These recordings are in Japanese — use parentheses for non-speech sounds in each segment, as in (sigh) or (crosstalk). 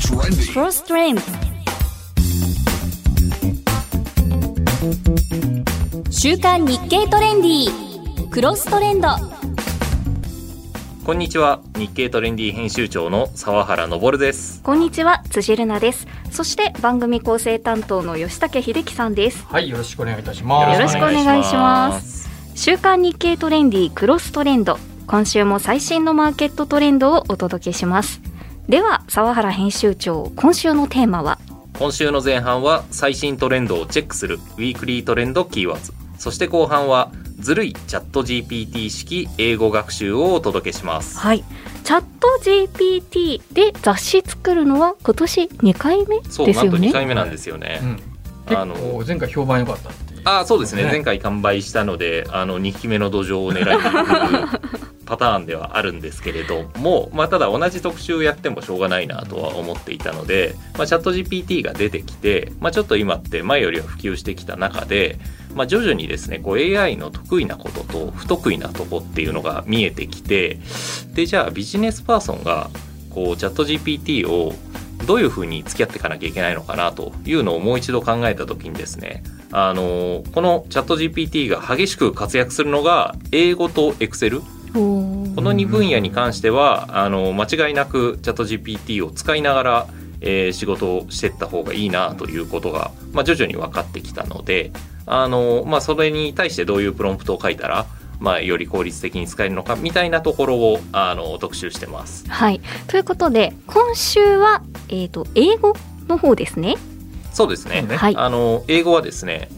Cross Trend 週刊日経トレンディクロストレンド。こんにちは。日経トレンディ編集長の澤原昇です。こんにちは。辻るなです。そして番組構成担当の吉武秀樹さんです。はい、よろしくお願いいたします。よろしくお願いします。週刊日経トレンディクロストレンド。今週も最新のマーケットトレンドをお届けしますでは澤原編集長今週のテーマは？今週の前半は最新トレンドをチェックするウィークリートレンドキーワードそして後半はずるいチャット GPT 式英語学習をお届けします。はい。チャット GPT で雑誌作るのは今年2回目そうなんと2ですよね回目なんですよね、うん、あの結構前回評判良かった。あそうですね。ね。前回完売したのであの2期目の土壌を狙いに行く (laughs) パターンではあるんですけれども、まあ、ただ同じ特集やってもしょうがないなとは思っていたので、まあ、チャット GPT が出てきて、まあ、ちょっと今って前よりは普及してきた中で、まあ、徐々にですねこう AI の得意なことと不得意なとこっていうのが見えてきてでじゃあビジネスパーソンがこうチャット GPT をどういうふうに付き合っていかなきゃいけないのかなというのをもう一度考えた時にですねあのこのチャット GPT が激しく活躍するのが英語と Excel おーこの2分野に関してはあの間違いなくチャット GPT を使いながら、えー仕事をしていった方がいいなということが、まあ、徐々に分かってきたのであの、まあ、それに対してどういうプロンプトを書いたら、まあ、より効率的に使えるのかみたいなところをあの特集してます。はい。ということで今週は、えー、と英語の方ですね。そうですね。はい。あの英語はですね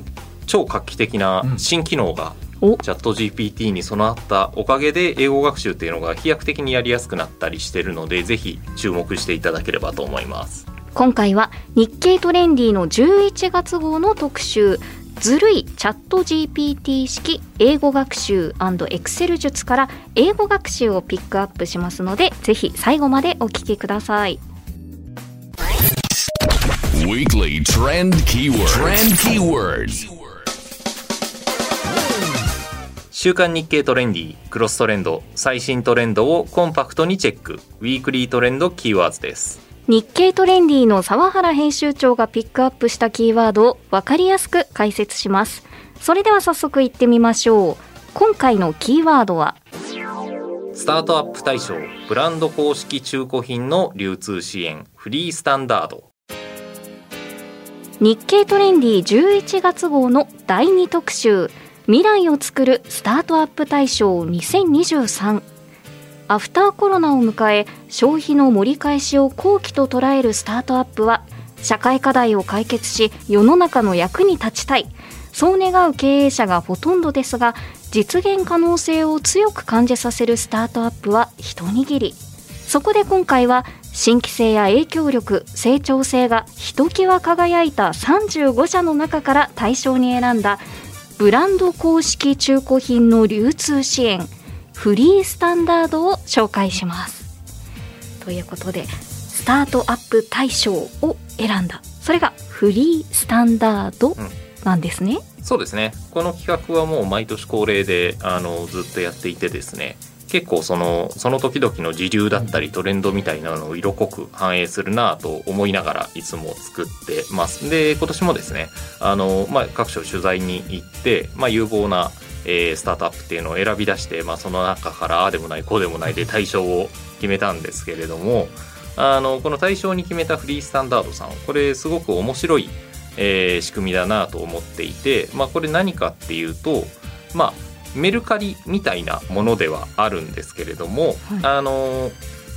超画期的な新機能が、お。チャット GPT に備わったおかげで英語学習っていうのが飛躍的にやりやすくなったりしてるのでぜひ注目していただければと思います。今回は日経トレンディの11月号の特集ずるいチャット GPT 式英語学習エクセル術から英語学習をピックアップしますのでぜひ最後までお聞きください Weekly trend keyword. Trend keywords. 週刊日経トレンディクロストレンド最新トレンドをコンパクトにチェックウィークリートレンドキーワードです日経トレンディの澤原編集長がピックアップしたキーワードを分かりやすく解説します。それでは早速いってみましょう。今回のキーワードは？スタートアップ対象ブランド公式中古品の流通支援フリースタンダード。日経トレンディ11月号の第2特集。未来を作るスタートアップ大賞2023アフターコロナを迎え消費の盛り返しを好機と捉えるスタートアップは社会課題を解決し世の中の役に立ちたい。そう願う経営者がほとんどですが実現可能性を強く感じさせるスタートアップは一握り。そこで今回は新規性や影響力成長性がひときわ輝いた35社の中から対象に選んだブランド公式中古品の流通支援。フリースタンダードを紹介します。ということでスタートアップ大賞を選んだ。それがフリースタンダードなんですね。そうですね。この企画はもう毎年恒例であのずっとやっていてですね。結構そのその時々の時流だったりトレンドみたいなのを色濃く反映するなと思いながらいつも作ってます。で今年もですねあの、まあ、各所取材に行って、まあ、有望な、えースタートアップっていうのを選び出して、まあ、その中からああでもないこうでもないで対象を決めたんですけれどもあのこの対象に決めたフリースタンダードさんこれすごく面白いえー仕組みだなと思っていて、まあ、これ何かっていうと、まあ、メルカリみたいなものではあるんですけれども、あの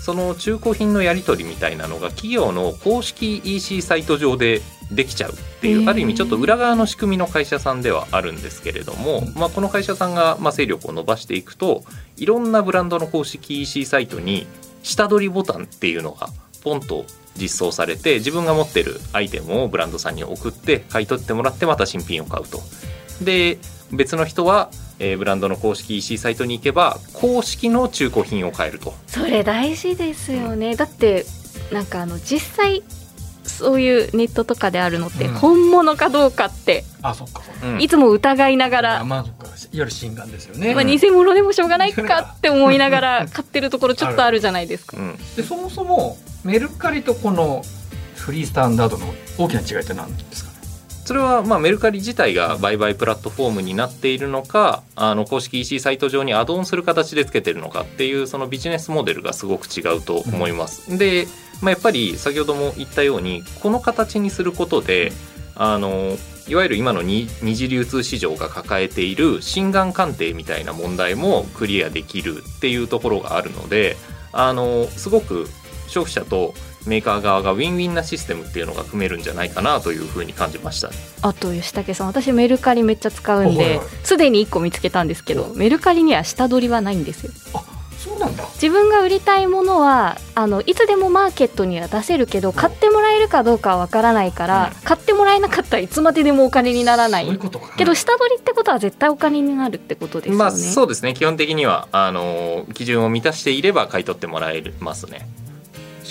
その中古品のやり取りみたいなのが企業の公式 EC サイト上でできちゃうっていう、ある意味ちょっと裏側の仕組みの会社さんではあるんですけれども、まあ、この会社さんがまあ勢力を伸ばしていくといろんなブランドの公式 EC サイトに下取りボタンっていうのがポンと実装されて自分が持ってるアイテムをブランドさんに送って買い取ってもらってまた新品を買うと。で別の人は、えーブランドの公式 EC サイトに行けば公式の中古品を買えると。それ大事ですよね。だってなんかあの実際そういうネットとかであるのってうん。本物かどうかってあそっか。そっかうん。いつも疑いながら、まあそっか。ゆる心眼ですよね、まあ、偽物でもしょうがないかって思いながら (laughs) 買ってるところちょっとあるじゃないですか。うん。でそもそもメルカリとこのフリースタンダードの大きな違いって何ですか？ねそれはまあメルカリ自体が売買プラットフォームになっているのかあの公式 EC サイト上にアドオンする形でつけてるのかっていうそのビジネスモデルがすごく違うと思います。で、まあ、やっぱり先ほども言ったようにこの形にすることであのいわゆる今の二二次流通市場が抱えている心眼鑑定みたいな問題もクリアできるっていうところがあるのであのすごく消費者とメーカー側がウィンウィンなシステムっていうのが組めるんじゃないかなというふうに感じました。あと吉武さん私メルカリめっちゃ使うんですでに1個見つけたんですけどメルカリには下取りはないんですよ。あそうなんだ。自分が売りたいものはあのいつでもマーケットには出せるけど買ってもらえるかどうかはわからないから、買ってもらえなかったらいつまででもお金にならない。ういことか。けど下取りってことは絶対お金になるってことですよね、まあそうですね。基本的にはあの基準を満たしていれば買い取ってもらえますね。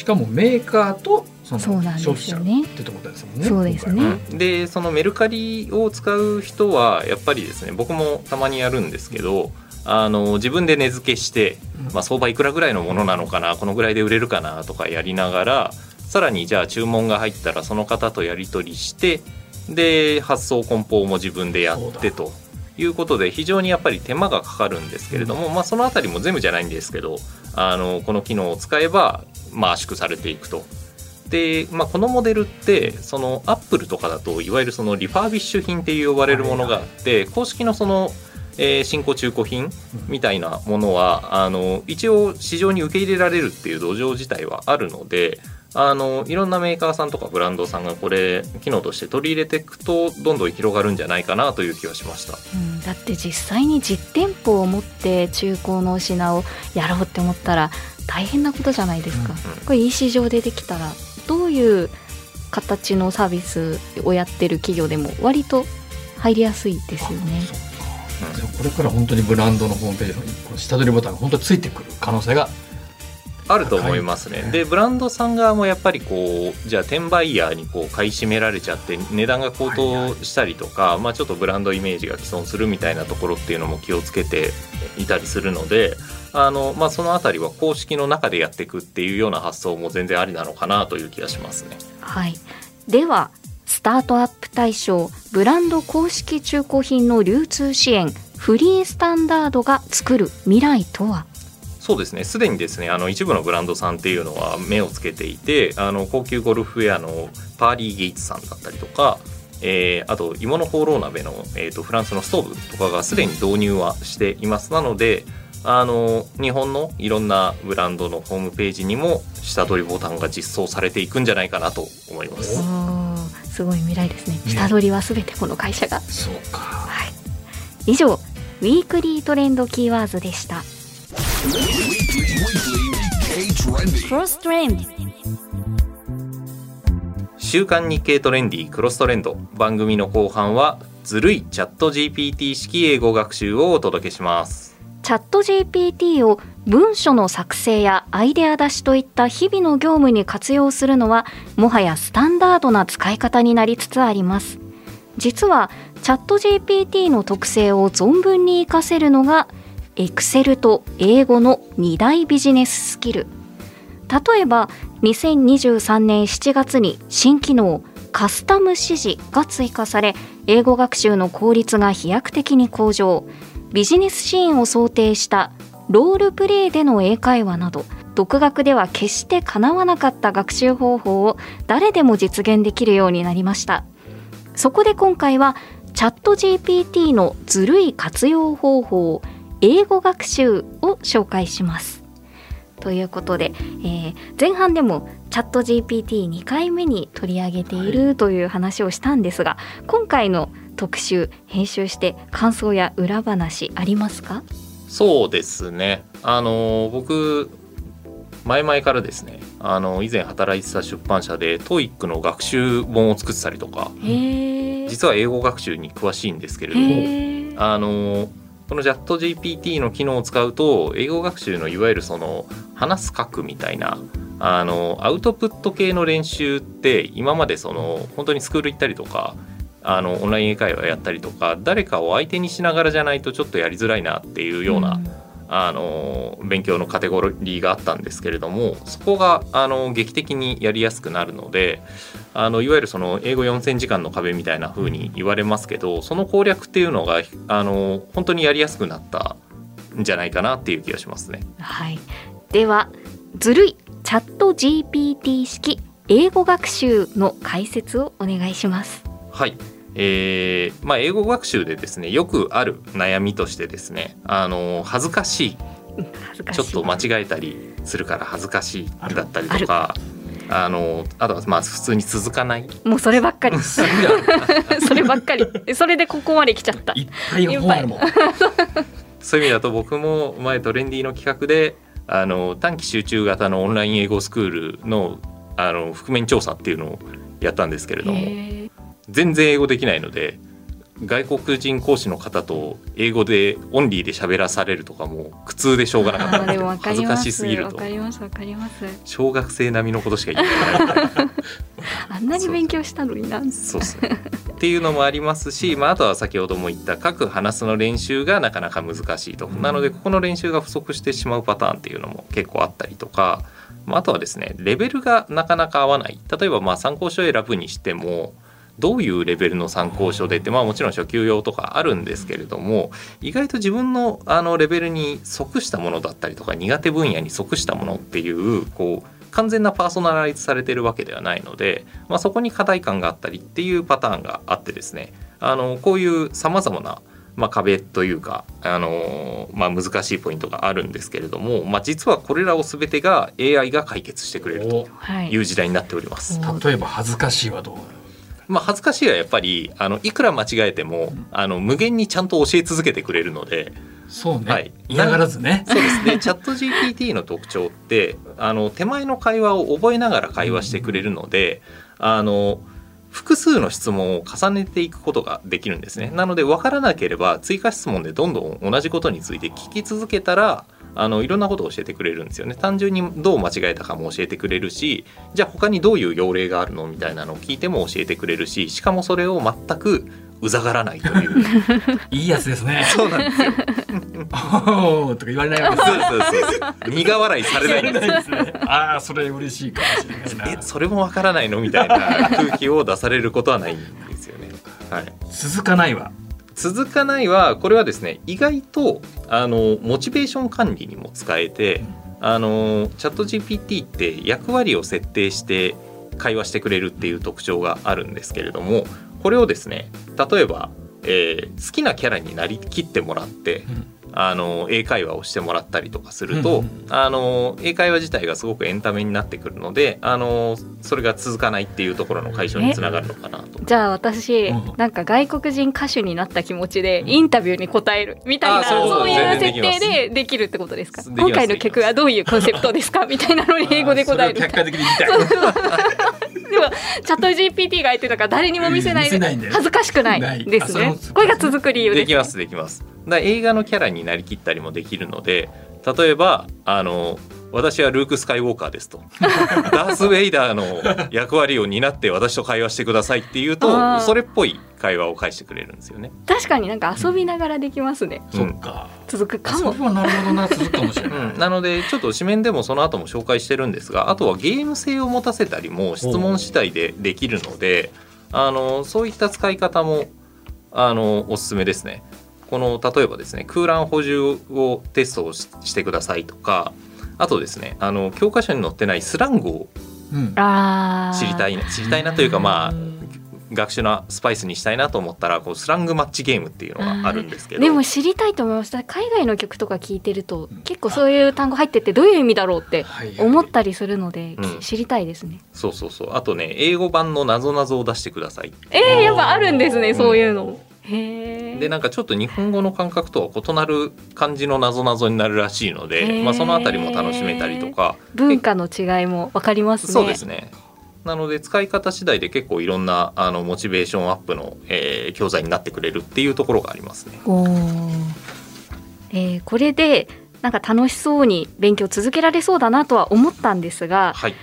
しかもメーカーとそのそうなんです消費者ってところですもんねそうですね。でそのメルカリを使う人はやっぱりですね僕もたまにやるんですけどあの自分で値付けして、まあ、相場いくらぐらいのものなのかなこのぐらいで売れるかなとかやりながらさらにじゃあ注文が入ったらその方とやり取りしてで発送梱包も自分でやってということで非常にやっぱり手間がかかるんですけれども、まあ、そのあたりも全部じゃないんですけどあのこの機能を使えば、まあ、圧縮されていくと。で、まあ、このモデルってそのアップルとかだといわゆるそのリファービッシュ品っていう呼ばれるものがあって公式のその、えー新古中古品みたいなものはあの一応市場に受け入れられるっていう土壌自体はあるのであのいろんなメーカーさんとかブランドさんがこれ機能として取り入れていくとどんどん広がるんじゃないかなという気はしました。うん、だって実際に実店舗を持って中古の品をやろうって思ったら大変なことじゃないですか、うんこれ EC 上でできたらどういう形のサービスをやってる企業でも割と入りやすいですよね。これから本当にブランドのホームページの下取りボタンが本当についてくる可能性があると思いますね。でブランドさん側もやっぱりこうじゃあ転売ヤーにこう買い占められちゃって値段が高騰したりとか、まあ、ちょっとブランドイメージが既存するみたいなところっていうのも気をつけていたりするのであの、まあ、そのあたりは公式の中でやっていくっていうような発想も全然ありなのかなという気がしますね。はい。ではスタートアップ対象ブランド公式中古品の流通支援フリースタンダードが作る未来とは？そうですね。すでにですねあの一部のブランドさんっていうのは目をつけていてあの高級ゴルフウェアのパーリー・ゲイツさんだったりとか、えーあと芋のホーロー鍋の、えーとフランスのストーブとかがすでに導入はしています。なのであの日本のいろんなブランドのホームページにも下取りボタンが実装されていくんじゃないかなと思います。すごい未来ですね。ね。下取りは全てこの会社が。そうか。はい、以上ウィークリートレンドキーワードでした。K Trendy. クロストレンド。週刊日経トレンディクロストレンド。番組の後半はずるいチャット GPT 式英語学習をお届けします。チャット GPT を文書の作成やアイデア出しといった日々の業務に活用するのはもはやスタンダードな使い方になりつつあります。実はチャット GPT の特性を存分に活かせるのが Excel と英語の2大ビジネススキル。例えば2023年7月に新機能カスタム指示が追加され英語学習の効率が飛躍的に向上。ビジネスシーンを想定したロールプレイでの英会話など独学では決してかなわなかった学習方法を誰でも実現できるようになりました。そこで今回はチャット GPT のずるい活用方法英語学習を紹介します。ということで、えー前半でもチャット GPT2 回目に取り上げているという話をしたんですが、今回の特集編集して感想や裏話ありますか？そうですね。あの僕前々からですねあの以前働いてた出版社で TOEIC の学習本を作ってたりとか実は英語学習に詳しいんですけれどもあのこの ChatGPT の機能を使うと英語学習のいわゆるその話す書くみたいなあのアウトプット系の練習って今までその本当にスクール行ったりとかあのオンライン英会話やったりとか誰かを相手にしながらじゃないとちょっとやりづらいなっていうような、あの勉強のカテゴリーがあったんですけれどもそこがあの劇的にやりやすくなるのであのいわゆるその英語4000時間の壁みたいな風に言われますけどその攻略っていうのがあの本当にやりやすくなったんじゃないかなっていう気がしますね。はい、ではずるいチャット GPT 式英語学習の解説をお願いします。はいえーまあ、英語学習でですねよくある悩みとしてですねあの恥ずかしい。ちょっと間違えたりするから恥ずかしいだったりとかあのあとはまあ普通に続かないもうそればっかり。(laughs) (laughs) そればっかり。それでここまで来ちゃった。いっぱい本あるもんそういう意味だと僕も前トレンディの企画であの短期集中型のオンライン英語スクールのあの覆面調査っていうのをやったんですけれども全然英語できないので外国人講師の方と英語でオンリーで喋らされるとかも苦痛でしょうがなかったあーで恥ずか。しすぎるとわかりますわかります。小学生並みのことしか言ってない (laughs) あんなに勉強したのにな。そうですね。っていうのもありますし、まあ、あとは先ほども言った書く話すの練習がなかなか難しいと、なのでここの練習が不足してしまうパターンっていうのも結構あったりとか、まあ、あとはですねレベルがなかなか合わない例えばまあ参考書を選ぶにしてもどういうレベルの参考書でって、まあ、もちろん初級用とかあるんですけれども意外と自分のあのレベルに即したものだったりとか苦手分野に即したものっていうこう完全なパーソナライズされてるわけではないので、まあ、そこに課題感があったりっていうパターンがあってですねあのこういうさまざまな、まあ、壁というか、あのまあ、難しいポイントがあるんですけれども、まあ、実はこれらを全てが AI が解決してくれるとはい。いう時代になっております。例えば恥ずかしいはどうまあ、恥ずかしいはやっぱりあのいくら間違えてもあの無限にちゃんと教え続けてくれるのでそうね、はい。嫌がらずね。そうです。ねチャット GPT の特徴ってあの手前の会話を覚えながら会話してくれるのであの複数の質問を重ねていくことができるんですね。なので分からなければ追加質問でどんどん同じことについて聞き続けたらあのいろんなことを教えてくれるんですよね。単純にどう間違えたかも教えてくれるしじゃあ他にどういう要例があるのみたいなのを聞いても教えてくれるししかもそれを全くうざがらないという。(laughs) いいやつですね。そうなんですよ。おーとか言われないわけそうそうそうそう。苦笑いされないんですねああそれ嬉しいかもしれないな。えそれもわからないのみたいな空気を出されることはないんですよね。はい、続かないわ続かないはこれはですね意外とあのモチベーション管理にも使えてあのチャット GPT って役割を設定して会話してくれるっていう特徴があるんですけれどもこれをですね例えば、えー好きなキャラになりきってもらって、んあの英会話をしてもらったりとかすると、うんうんあの英会話自体がすごくエンタメになってくるのであのそれが続かないっていうところの解消につながるのかなと。じゃあ私、うんなんか外国人歌手になった気持ちでインタビューに答えるみたいな、あそうそういう設定でできるってことですか？今回の曲はどういうコンセプトですか？みたいなのに英語で答える。(laughs) でもチャット GPT が言ってたから誰にも見せない恥ずかしくないですね。これが続く理由ですできますできますだ映画のキャラになりきったりもできるので例えばあの私はルーク・スカイウォーカーですと。(laughs) ダース・ウェイダーの役割を担って私と会話してくださいっていうあとー。それっぽい会話を返してくれるんですよね、確かになんか遊びながらできますね、うん。そっか。続くかも。それはなるほどな続くかもしれうない、ん、なのでちょっと紙面でもその後も紹介してるんですがあとはゲーム性を持たせたりも質問次第でできるのであのそういった使い方もあのおすすめですね。この例えばですね空欄補充をテストをししてくださいとかあとですねあの教科書に載ってないスラングを知りたいな知りたいなというかまあ学習のスパイスにしたいなと思ったらこうスラングマッチゲームっていうのがあるんですけど。でも知りたいと思いました海外の曲とか聞いてるとうん。結構そういう単語入っててどういう意味だろうって思ったりするので、うん。知りたいですね。そうそうそう。あとね英語版のなぞなぞを出してください。えー、やっぱあるんですねうん。そういうの、でなんかちょっと日本語の感覚とは異なる感じのなぞなぞになるらしいので、まあ、そのあたりも楽しめたりとか文化の違いもわかりますね。そうですね。なので使い方次第で結構いろんなあのモチベーションアップの、えー教材になってくれるっていうところがありますね。おー。えーこれでなんか楽しそうに勉強続けられそうだなとは思ったんですがはい、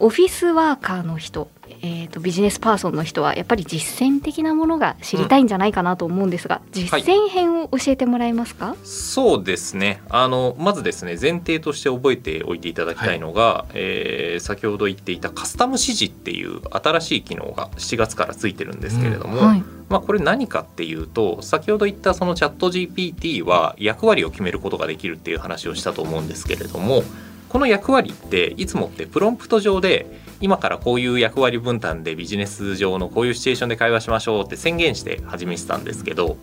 オフィスワーカーの人、えー、とビジネスパーソンの人はやっぱり実践的なものが知りたいんじゃないかなと思うんですが、実践編を教えてもらえますか、そうですね。あのまずですね前提として覚えておいていただきたいのが、えー先ほど言っていたカスタム指示っていう新しい機能が7月からついてるんですけれども、はい。まあ、これ何かっていうと先ほど言ったそのチャット GPT は役割を決めることができるっていう話をしたと思うんですけれどもこの役割っていつもってプロンプト上で今からこういう役割分担でビジネス上のこういうシチュエーションで会話しましょうって宣言して始めてたんですけど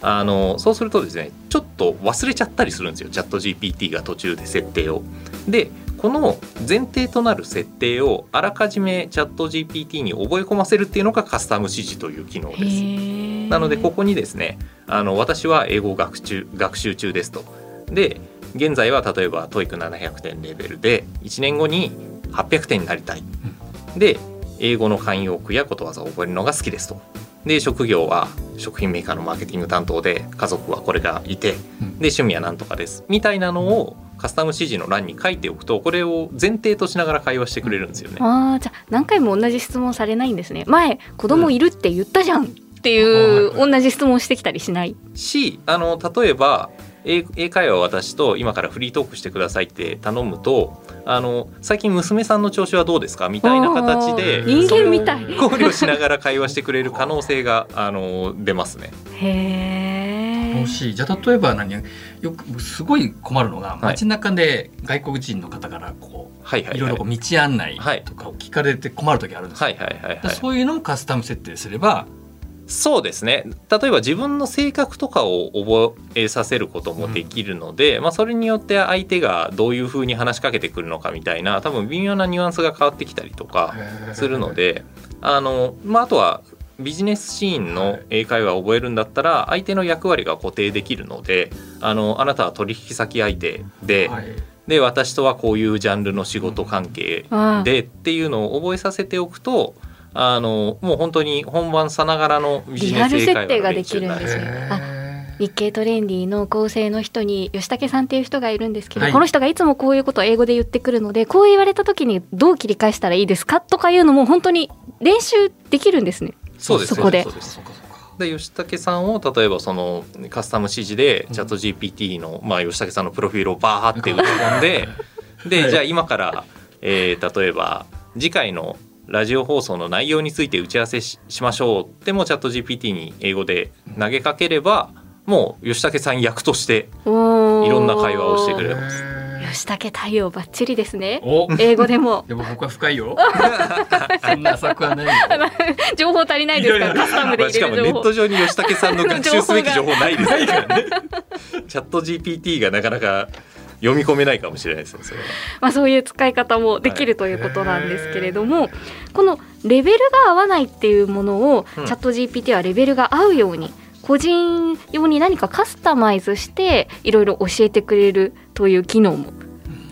あのそうするとですねちょっと忘れちゃったりするんですよチャット GPT が途中で設定を。でこの前提となる設定をあらかじめチャット GPT に覚え込ませるっていうのがカスタム指示という機能です。へなのでここにですねあの私は英語学習学習中ですと。で現在は例えば TOEIC700 点レベルで1年後に800点になりたい。で英語の慣用句やことわざを覚えるのが好きですと。で職業は食品メーカーのマーケティング担当で家族はこれがいてでうん。趣味は何とかです。みたいなのをカスタム指示の欄に書いておくとこれを前提としながら会話してくれるんですよね。あーじゃあ何回も同じ質問されないんですね。前子供いるって言ったじゃんっていううん。同じ質問してきたりしない？しあの例えば英英会話を私と今からフリートークしてくださいって頼むとあの最近娘さんの調子はどうですかみたいな形で人間みたい。考慮しながら会話してくれる可能性があの出ますね。へえ楽しい。じゃあ例えば何？よくすごい困るのが街中で外国人の方からこう、はいはいろいろこう道案内とかを聞かれて困る時あるんですよ、はいはいはいはい。そういうのをカスタム設定すればそうですね。例えば自分の性格とかを覚えさせることもできるので、まあ、それによって相手がどういうふうに話しかけてくるのかみたいな多分微妙なニュアンスが変わってきたりとかするのであの、まあ、あとはビジネスシーンの英会話を覚えるんだったら相手の役割が固定できるのであのあなたは取引先相手で,、はい。で私とはこういうジャンルの仕事関係でっていうのを覚えさせておくとあのもう本当に本番さながらのビジネス英会話リアル設定ができるんですよ。日経トレンディの構成の人に吉武さんっていう人がいるんですけど、はい。この人がいつもこういうことを英語で言ってくるのでこう言われた時にどう切り返したらいいですかとかいうのも本当に練習できるんですね。そうですそこで。で吉武さんを例えばそのカスタム指示でチャット GPT の、まあ、吉武さんのプロフィールをバーって打ち込んで (laughs) で、はい。じゃあ今から、えー例えば次回のラジオ放送の内容について打ち合わせししましょう。ってもチャット GPT に英語で投げかければもう吉武さん役としていろんな会話をしてくれる。へ吉武対応バッチリですね。英語でも。(laughs) でも僕は深いよ。(laughs) そんな浅くはないよ。(laughs) 情報足りないですか？らカスタムで。まあしかもネット。上に吉武さんの学習すべき情報ないですからね。チャット GPT がなかなか読み込めないかもしれないですねそれは。まあ、そういう使い方もできるということなんですけれども、このレベルが合わないっていうものを、うん。チャット GPT はレベルが合うように個人用に何かカスタマイズしていろいろ教えてくれるという機能も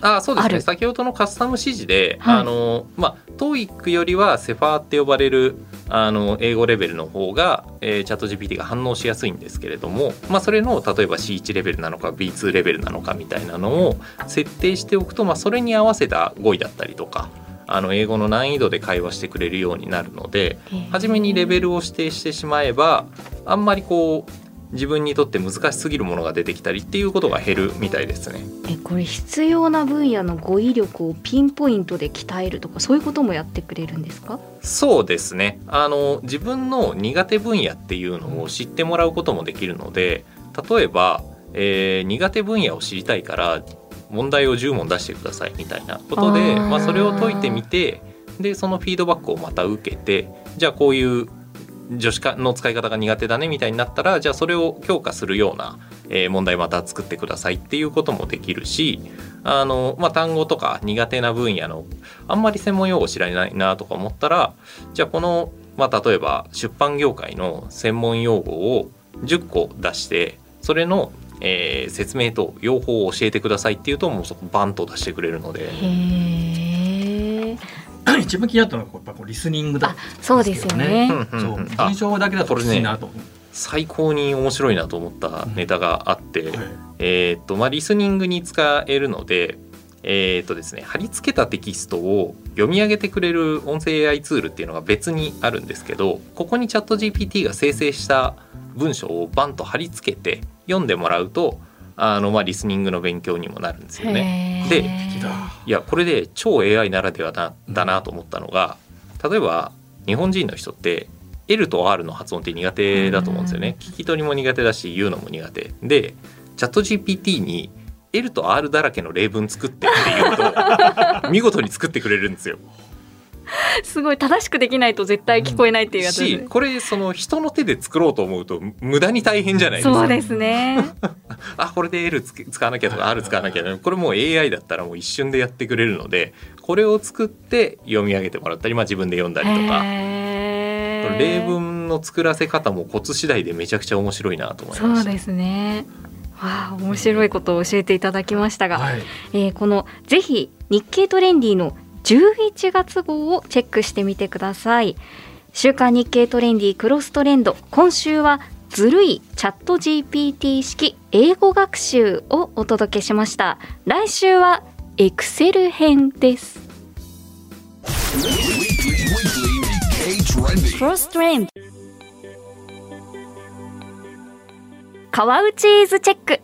あそうですね。先ほどのカスタム指示で、はい。あのまあ TOEIC よりはセファーって呼ばれるあの英語レベルの方が、えー、チャット GPT が反応しやすいんですけれども、まあ、それの例えば C1 レベルなのか B2 レベルなのかみたいなのを設定しておくと、まあ、それに合わせた語彙だったりとかあの英語の難易度で会話してくれるようになるので初めにレベルを指定してしまえばあんまりこう自分にとって難しすぎるものが出てきたりっていうことが減るみたいですね。えこれ必要な分野の語彙力をピンポイントで鍛えるとかそういうこともやってくれるんですか？そうですね。あの自分の苦手分野っていうのを知ってもらうこともできるので例えば、えー苦手分野を知りたいから問題を10問出してくださいみたいなことでまあ、それを解いてみてでそのフィードバックをまた受けてじゃあこういう助詞の使い方が苦手だねみたいになったらじゃあそれを強化するような、え問題また作ってくださいっていうこともできるしあの、まあ、単語とか苦手な分野のあんまり専門用語知らないなとか思ったらじゃあこの、まあ、例えば出版業界の専門用語を10個出してそれの、えー説明と用法を教えてくださいっていうともうそこバンと出してくれるので。(clears throat) 一番気になったのがやっぱこうリスニングだあそうですよね。うんそうだけだときついなと最高に面白いなと思ったネタがあって、はい。えーっとまあ、リスニングに使えるのでえーとですね、貼り付けたテキストを読み上げてくれる音声 AI ツールっていうのが別にあるんですけどここにチャット GPT が生成した文章をバンと貼り付けて読んでもらうとあの、まあ、リスニングの勉強にもなるんですよね。でいやこれで超 AI ならではだだなと思ったのが例えば日本人の人って L と R の発音って苦手だと思うんですよね。聞き取りも苦手だし言うのも苦手でチャット GPT に L と R だらけの例文作ってって言うと (laughs) 見事に作ってくれるんですよ。すごい正しくできないと絶対聞こえないっていうやつね、しこれその人の手で作ろうと思うと無駄に大変じゃないですか。(laughs) そうですね。(laughs) あこれで L 使わなきゃとか (laughs) R 使わなきゃこれもう AI だったらもう一瞬でやってくれるのでこれを作って読み上げてもらったり、まあ、自分で読んだりとか。例文の作らせ方もコツ次第でめちゃくちゃ面白いなと思いました。そうですね。わあ面白いことを教えていただきましたが、はい。えーこのぜひ日経トレンディの11月号をチェックしてみてください。週刊日経トレンディクロストレンド。今週はずるいチャット GPT 式英語学習をお届けしました。来週はエクセル編です.クロストレンド。川内イズチェック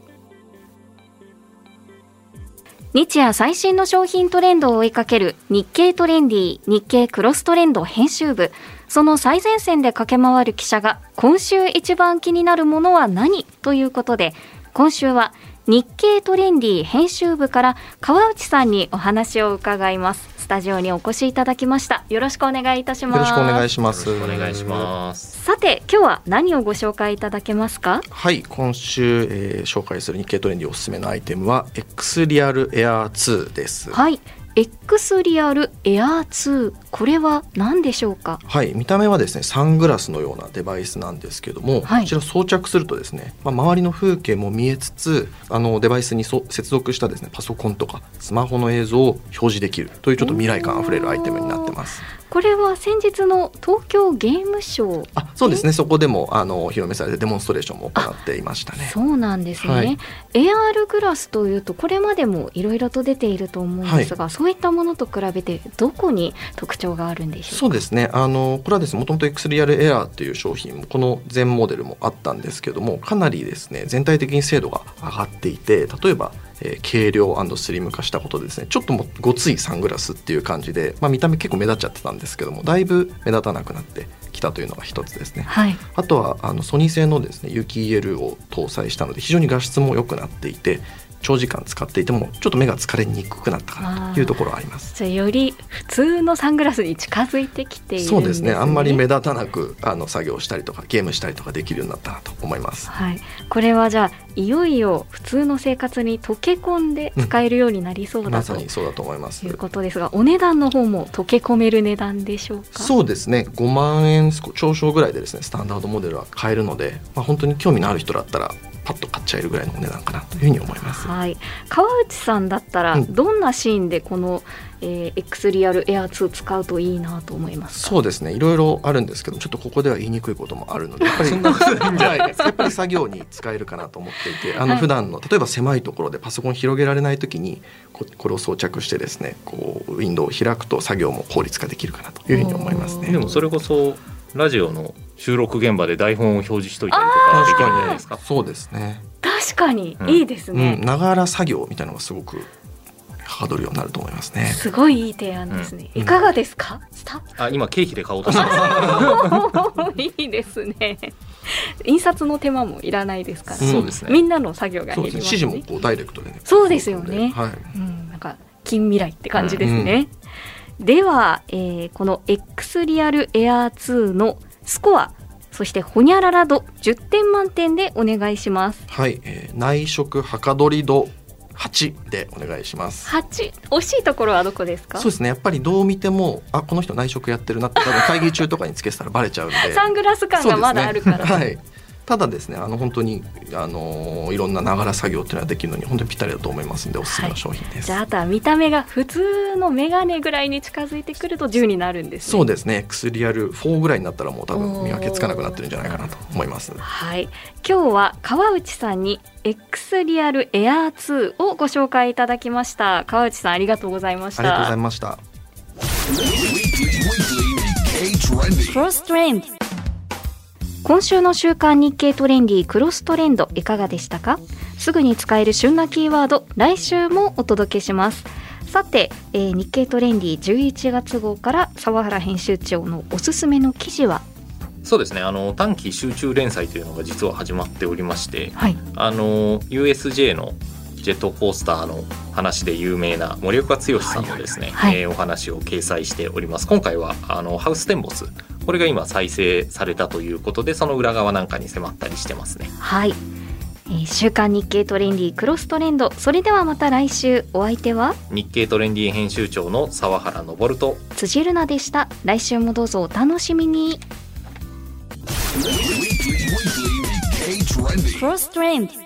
日夜最新の商品トレンドを追いかける日経トレンディ日経クロストレンド編集部。その最前線で駆け回る記者が今週一番気になるものは何？ということで今週は日経トレンディ編集部から川内さんにお話を伺います。スタジオにお越しいただきましたよろしくお願いいたしますよろしくお願いします。お願いします。さて今日は何をご紹介いただけますか？はい、今週、えー紹介する日経トレンディおすすめのアイテムは X リアルエアー2です。はい、X リアルエアー2これは何でしょうか？はい、見た目はですねサングラスのようなデバイスなんですけども、はいこちら装着するとですね、まあ、周りの風景も見えつつあのデバイスにそ接続したですねパソコンとかスマホの映像を表示できるというちょっと未来感あふれるアイテムになってます。これは先日の東京ゲームショー。あそうですね。そこでもあのお披露目されてデモンストレーションも行っていましたね。そうなんですね、はい。AR グラスというとこれまでもいろいろと出ていると思うんですが、そういったものと比べてどこに特徴があるんでしょうか？そうですね。あのこれはですねもともと X リアルエアーっていう商品もこの全モデルもあったんですけどもかなりですね全体的に精度が上がっていて例えば、えー軽量スリム化したことでですねちょっともごついサングラスっていう感じで、まあ、見た目結構目立っちゃってたんですけどもだいぶ目立たなくなってきたというのが一つですね。はいあとはあのソニー製のですね有機 EL を搭載したので非常に画質も良くなっていて長時間使っていてもちょっと目が疲れにくくなったかなというところはあります。じゃあより普通のサングラスに近づいてきてね、そうですね。あんまり目立たなくあの作業したりとかゲームしたりとかできるようになったなと思います。はい、これはじゃあいよいよ普通の生活に溶け込んで使えるようになりそうだまと、さにそうだと思います。いうことですがお値段の方も溶け込める値段でしょうか？そうですね。5万円少少々ぐらいでですねスタンダードモデルは買えるので、まあ、本当に興味のある人だったらパッと買っちゃえるぐらいのお値段かなというふうに思います。はい、川内さんだったらうん。どんなシーンでこの、えー X リアルエア2使うといいなと思いますか？そうですね。いろいろあるんですけどちょっとここでは言いにくいこともあるのでやっぱりはい。やっぱり作業に使えるかなと思っていてあはい。の普段の例えば狭いところでパソコン広げられない時にここれを装着してですねこうウィンドウを開くと作業も効率化できるかなというふうに思いますね。でもそれこそラジオの収録現場で台本を表示しといたりとかできるんじゃないですか。そうですね。確かにうんいいですねうん、、ながら作業みたいなのがすごくはかどるようになると思いますね。すごいいい提案ですね、うんいかがですか？スタあ今経費で買おうとしてます。(laughs) いいですね印刷の手間もいらないですから、うんそうですね。みんなの作業がそう減ですね。ね指示もこうダイレクトでね。そうですよねはい。うん、なんか近未来って感じですね。では、えーこの X リアルエアー2のスコア、そしてホニャララ度10点満点でお願いします。はい、えー内職はかどり度8でお願いします。8、惜しいところはどこですか？そうですね。やっぱりどう見てもあこの人内職やってるなって多分会議中とかにつけてたらバレちゃうんで。(laughs) サングラス感がまだあるから。ねはい。ただですねあの本当にあのいろんなながら作業っていうのはできるのに本当にぴったりだと思いますんでおすすめの商品です、じゃああとは見た目が普通のメガネぐらいに近づいてくると10になるんですね。そうですね。薬リアル4ぐらいになったらもう多分見分けつかなくなってるんじゃないかなと思います。はい。今日は川内さんに X リアルエアー2をご紹介いただきました。川内さんありがとうございました。ありがとうございました。Weekly, weekly 今週の週刊日経トレンディクロストレンドいかがでしたか？すぐに使える旬なキーワード来週もお届けします。さて、えー日経トレンディ11月号から沢原編集長のおすすめの記事は？そうですね。あの短期集中連載というのが実は始まっておりましてはい。あの USJ のジェットコースターの話で有名な森岡剛さんのですね、はいはいはい。えーお話を掲載しております。今回はあのハウステンボスこれが今再生されたということでその裏側なんかに迫ったりしてますね。はい、えー週刊日経トレンディクロストレンド。それではまた来週。お相手は？日経トレンディ編集長の沢原昇と辻るなでした。来週もどうぞお楽しみに.クロストレンド